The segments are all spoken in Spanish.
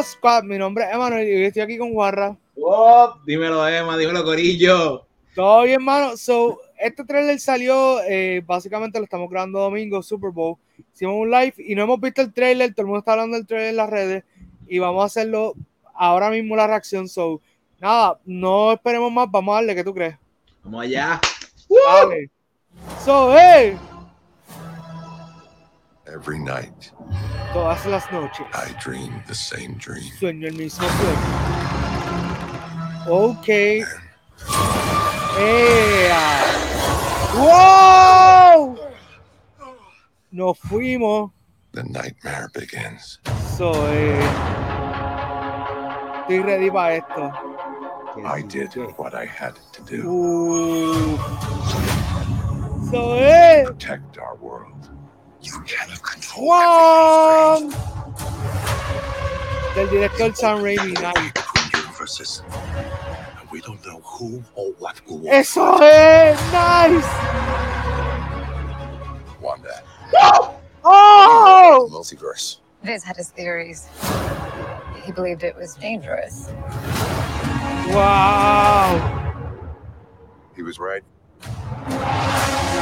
Squad. Mi nombre es Emanuel y hoy estoy aquí con Guarra. Oh, dímelo, Emma, dímelo, Corillo. Todo bien, mano. So, este trailer salió, eh, básicamente lo estamos grabando domingo, Super Bowl. Hicimos un live y no hemos visto el trailer, todo el mundo está hablando del trailer en las redes y vamos a hacerlo ahora mismo la reacción. So, nada, no esperemos más, vamos a darle, ¿qué tú crees? Vamos allá. Dale. So, hey. Every night, Todas las noches. I dream the same dream. Sueño el mismo sueño. Ok. ¡Ea! ¡Wow! Nos fuimos. The nightmare begins. So, eh, estoy ready para esto. I did what I had to do. Uh. So, eh, Protect our world. You cannot control Juan. Del director Sam Raimi. Nice. universes. And we don't know who or what will want. Eso es nice. Wanda. Oh. Multiverse. Viz had his theories. He believed it was dangerous. Wow. He was right.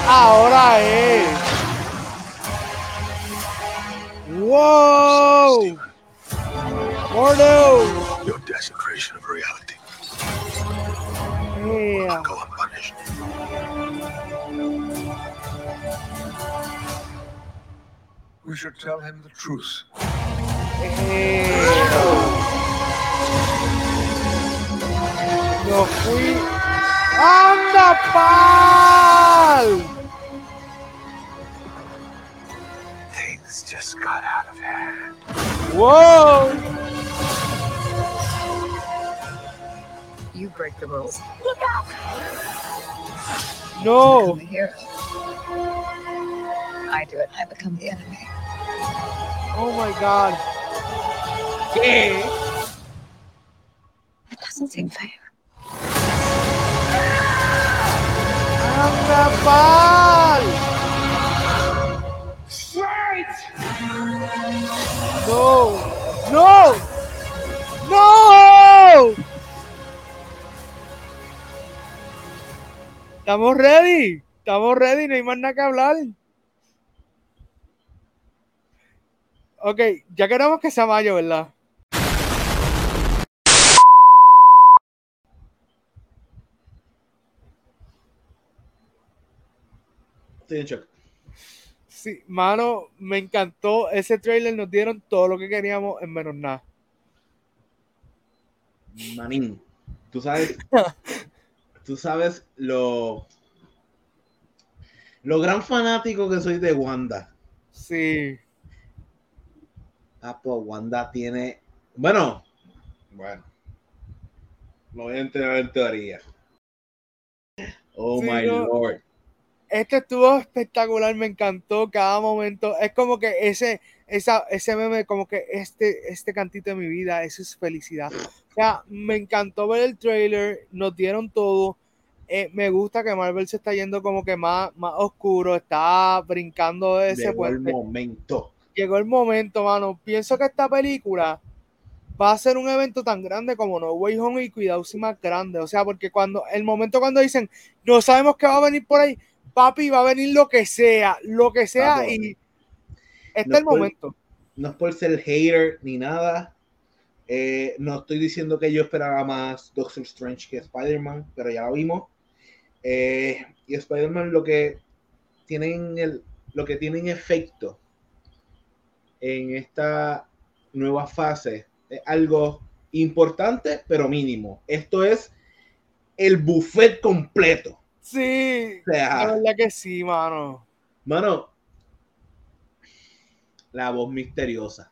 Ahora es. Wow. Gordo. Your desecration of reality Yeah. go unpunished. We should tell him the truth. Eh. Yo fui. ¡Anda, pal! Whoa! You break the rules. Look out! No! I. I do it. I become the enemy. Oh my god. Yay! It doesn't seem fair. I'm the boss! Estamos ready. Estamos ready. No hay más nada que hablar. Ok, ya queremos que sea mayo, ¿verdad? Estoy en shock. Sí, mano, me encantó ese trailer. Nos dieron todo lo que queríamos en menos nada. Manín, tú sabes, tú sabes lo, lo gran fanático que soy de Wanda. Sí. Ah, pues Wanda tiene, bueno, bueno, lo voy a entrar en teoría. Oh Sí, my no. lord. Este estuvo espectacular, me encantó cada momento. Es como que ese, esa, ese meme, como que este, este cantito de mi vida, eso es felicidad. O sea, me encantó ver el trailer, nos dieron todo. Eh, me gusta que Marvel se está yendo como que más, más oscuro, está brincando de ese Llegó el momento. Llegó el momento, mano. Pienso que esta película va a ser un evento tan grande como No Way Home y cuidado si más grande. O sea, porque cuando el momento cuando dicen no sabemos qué va a venir por ahí, papi, va a venir lo que sea, lo que sea y este No es el momento. no es por ser hater ni nada. Eh, no estoy diciendo que yo esperaba más Doctor Strange que Spider-Man, pero ya lo vimos. Eh, y Spider-Man lo que tienen el, lo que tienen efecto en esta nueva fase es algo importante, pero mínimo. Esto es el buffet completo. Sí, O sea, la verdad que sí, mano. mano, la voz misteriosa.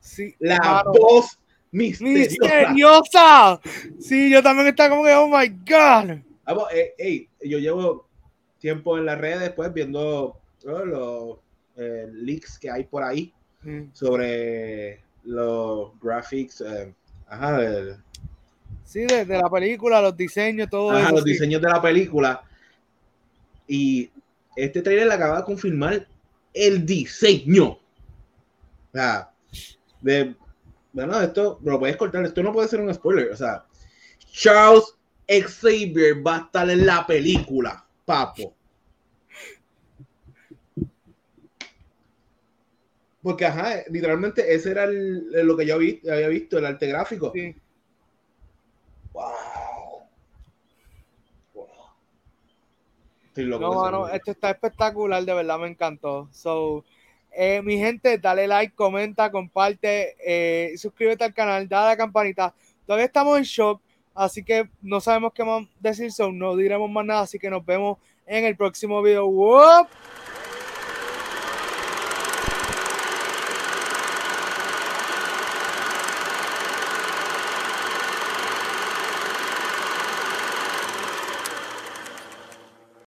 Sí, La mano. voz misteriosa. misteriosa. Sí, yo también estaba como que, oh my god. Vamos, eh, ey, yo llevo tiempo en las redes pues viendo los eh, leaks que hay por ahí Mm. sobre los graphics, eh, ajá, el- Sí, de, de la película, los diseños, todo ajá, eso. los sí. diseños de la película. Y este trailer acaba de confirmar el diseño. O sea, de Bueno, esto lo puedes cortar, esto no puede ser un spoiler. O sea, Charles Xavier va a estar en la película, papo. Porque, ajá, literalmente ese era el- lo que yo había visto, el arte gráfico. Sí. Wow. Wow. Estoy loco No, mano, esto está espectacular, de verdad me encantó. So, eh, mi gente, dale like, comenta, comparte, eh, suscríbete al canal, dale a la campanita. Todavía estamos en shock, así que no sabemos qué más decir, so no diremos más nada, así que nos vemos en el próximo video. ¡Wop!